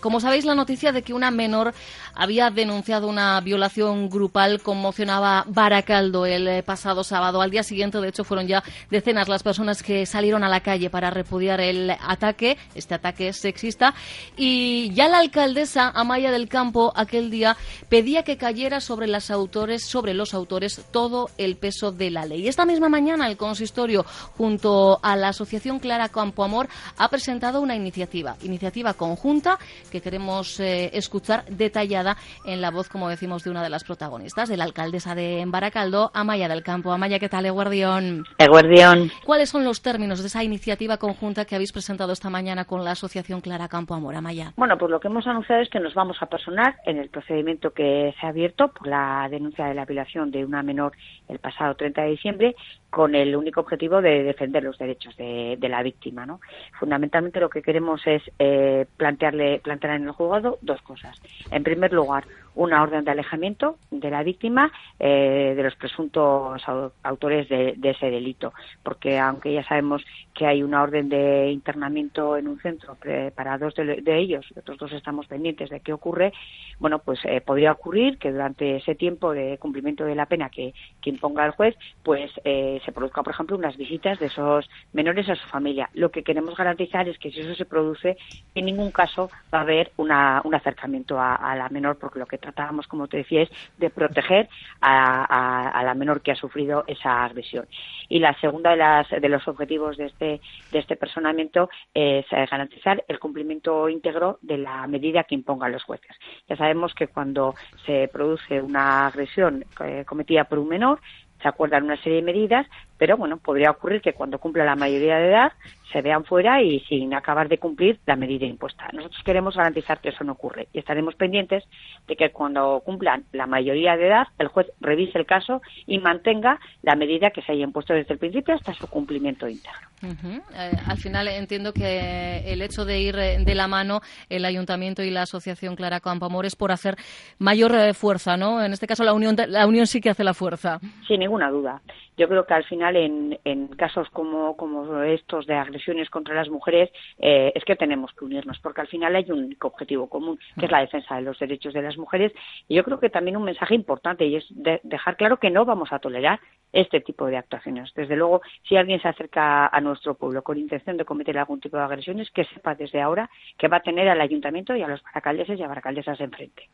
Como sabéis, la noticia de que una menor había denunciado una violación grupal conmocionaba Baracaldo el eh, pasado sábado. Al día siguiente, de hecho, fueron ya decenas las personas que salieron a la calle para repudiar el ataque, este ataque sexista. Y ya la alcaldesa Amaya del Campo aquel día pedía que cayera sobre, las autores, sobre los autores todo el peso de la ley. Esta misma mañana el consistorio, junto a la Asociación Clara Campo Amor, ha presentado una iniciativa, iniciativa conjunta que queremos eh, escuchar detallada en la voz, como decimos, de una de las protagonistas, de la alcaldesa de Baracaldo, Amaya del Campo. Amaya, ¿qué tal, Eguardión? Eguardión. ¿Cuáles son los términos de esa iniciativa conjunta que habéis presentado esta mañana con la Asociación Clara Campo Amor, Amaya? Bueno, pues lo que hemos anunciado es que nos vamos a personar en el procedimiento que se ha abierto por la denuncia de la violación de una menor el pasado 30 de diciembre con el único objetivo de defender los derechos de, la víctima. ¿no? Fundamentalmente lo que queremos es eh, plantearle, plantear en el juzgado dos cosas. En primer lugar, una orden de alejamiento de la víctima eh, de los presuntos autores de, ese delito, porque aunque ya sabemos que hay una orden de internamiento en un centro para dos de, ellos, otros dos estamos pendientes de qué ocurre, bueno, pues eh, podría ocurrir que durante ese tiempo de cumplimiento de la pena que, imponga el juez, pues eh, se produzca, por ejemplo, unas visitas de esos menores a su familia. Lo que queremos garantizar es que si eso se produce, en ningún caso va a haber un acercamiento a, a la menor, porque lo que tratábamos, como te decía, es de proteger a, la menor que ha sufrido esa agresión. Y la segunda de, las, de los objetivos de este, de este personamiento es eh, garantizar el cumplimiento íntegro de la medida que impongan los jueces. Ya sabemos que cuando se produce una agresión eh, cometida por un menor, se acuerdan una serie de medidas, pero bueno, podría ocurrir que cuando cumpla la mayoría de edad se vean fuera y sin acabar de cumplir la medida impuesta. Nosotros queremos garantizar que eso no ocurre y estaremos pendientes de que cuando cumplan la mayoría de edad el juez revise el caso y mantenga la medida que se haya impuesto desde el principio hasta su cumplimiento íntegro. Eh, al final entiendo que el hecho de ir eh, de la mano el ayuntamiento y la asociación Clara Campoamor es por hacer mayor eh, fuerza, ¿no? En este caso la unión, la unión sí que hace la fuerza. Sin ninguna duda. Yo creo que al final en, en casos como, como estos de agresiones contra las mujeres es que tenemos que unirnos porque al final hay un único objetivo común que es la defensa de los derechos de las mujeres. Y yo creo que también un mensaje importante y es dejar claro que no vamos a tolerar este tipo de actuaciones. Desde luego, si alguien se acerca a nuestro pueblo con intención de cometer algún tipo de agresiones, que sepa desde ahora que va a tener al ayuntamiento y a los baracaldeses y a baracaldesas enfrente.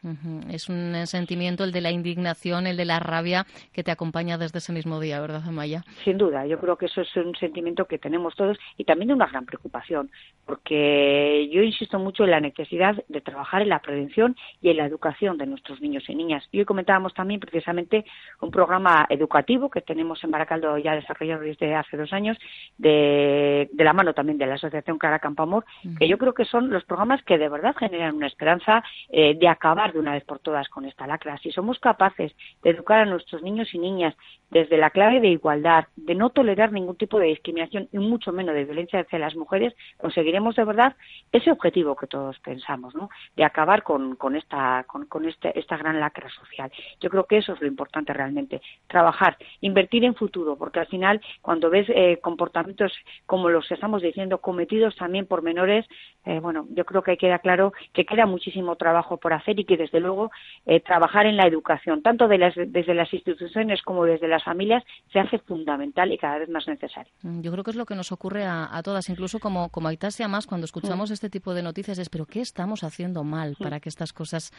Es un sentimiento el de la indignación, el de la rabia que te acompaña desde ese mismo día, ¿verdad, Amaya? Sin duda, yo creo que eso es un sentimiento que tenemos todos y también de una gran preocupación, porque yo insisto mucho en la necesidad de trabajar en la prevención y en la educación de nuestros niños y niñas. Y hoy comentábamos también precisamente un programa educativo que tenemos en Baracaldo ya desarrollado desde hace dos años, de, la mano también de la Asociación Clara Campamor, que yo creo que son los programas que de verdad generan una esperanza eh, de acabar de una vez por todas con esta lacra. Si somos capaces de educar a nuestros niños y niñas desde la clave de igualdad, de no tolerar ningún tipo de discriminación y mucho menos de violencia hacia las mujeres, conseguiremos de verdad ese objetivo que todos pensamos, ¿no? De acabar con, con esta, con, con este, esta gran lacra social. Yo creo que eso es lo importante realmente, trabajar, invertir en futuro, porque al final cuando ves eh, comportamientos como los que estamos diciendo cometidos también por menores, eh, bueno, yo creo que queda claro que queda muchísimo trabajo por hacer y que desde luego eh, trabajar en la educación, tanto de las, desde las instituciones como desde las familias, se hace fundamental y cada vez más necesario. Mm, yo creo que es lo que nos ocurre a, todas, incluso como, como Aitasia más cuando escuchamos mm. este tipo de noticias es, pero ¿qué estamos haciendo mal mm. para que estas cosas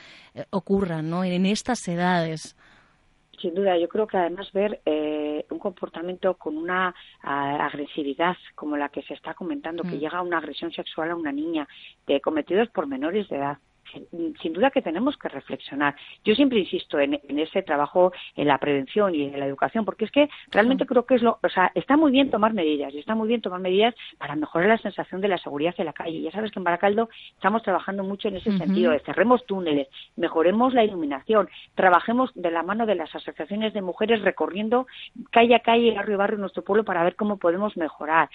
ocurran ¿no? en estas edades? Sin duda, yo creo que además ver eh, un comportamiento con una agresividad como la que se está comentando, que llega a una agresión sexual a una niña, de cometidos por menores de edad, sin duda que tenemos que reflexionar. Yo siempre insisto en, ese trabajo, en la prevención y en la educación, porque es que realmente creo que es lo, o sea, está muy bien tomar medidas y está muy bien tomar medidas para mejorar la sensación de la seguridad en la calle. Ya sabes que en Baracaldo estamos trabajando mucho en ese sentido, cerremos túneles, mejoremos la iluminación, trabajemos de la mano de las asociaciones de mujeres recorriendo calle a calle, barrio a barrio en nuestro pueblo para ver cómo podemos mejorar.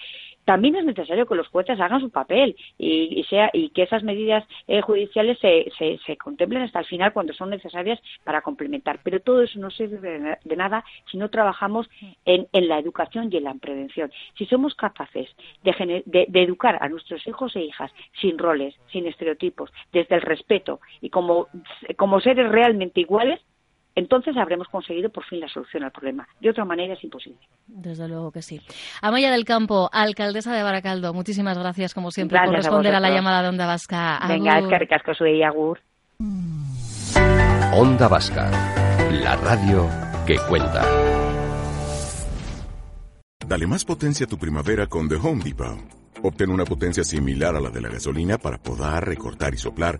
También es necesario que los jueces hagan su papel y, sea, y que esas medidas eh, judiciales se, se, contemplen hasta el final cuando son necesarias para complementar. Pero todo eso no sirve de nada si no trabajamos en, la educación y en la prevención. Si somos capaces de, de educar a nuestros hijos e hijas sin roles, sin estereotipos, desde el respeto y como seres realmente iguales, entonces habremos conseguido por fin la solución al problema. De otra manera es imposible. Desde luego que sí. Amaya del Campo, alcaldesa de Baracaldo, muchísimas gracias como siempre por responder a, la llamada de Onda Vasca. Venga, es que recasco soy Agur. Onda Vasca, la radio que cuenta. Dale más potencia a tu primavera con The Home Depot. Obtén una potencia similar a la de la gasolina para podar, recortar y soplar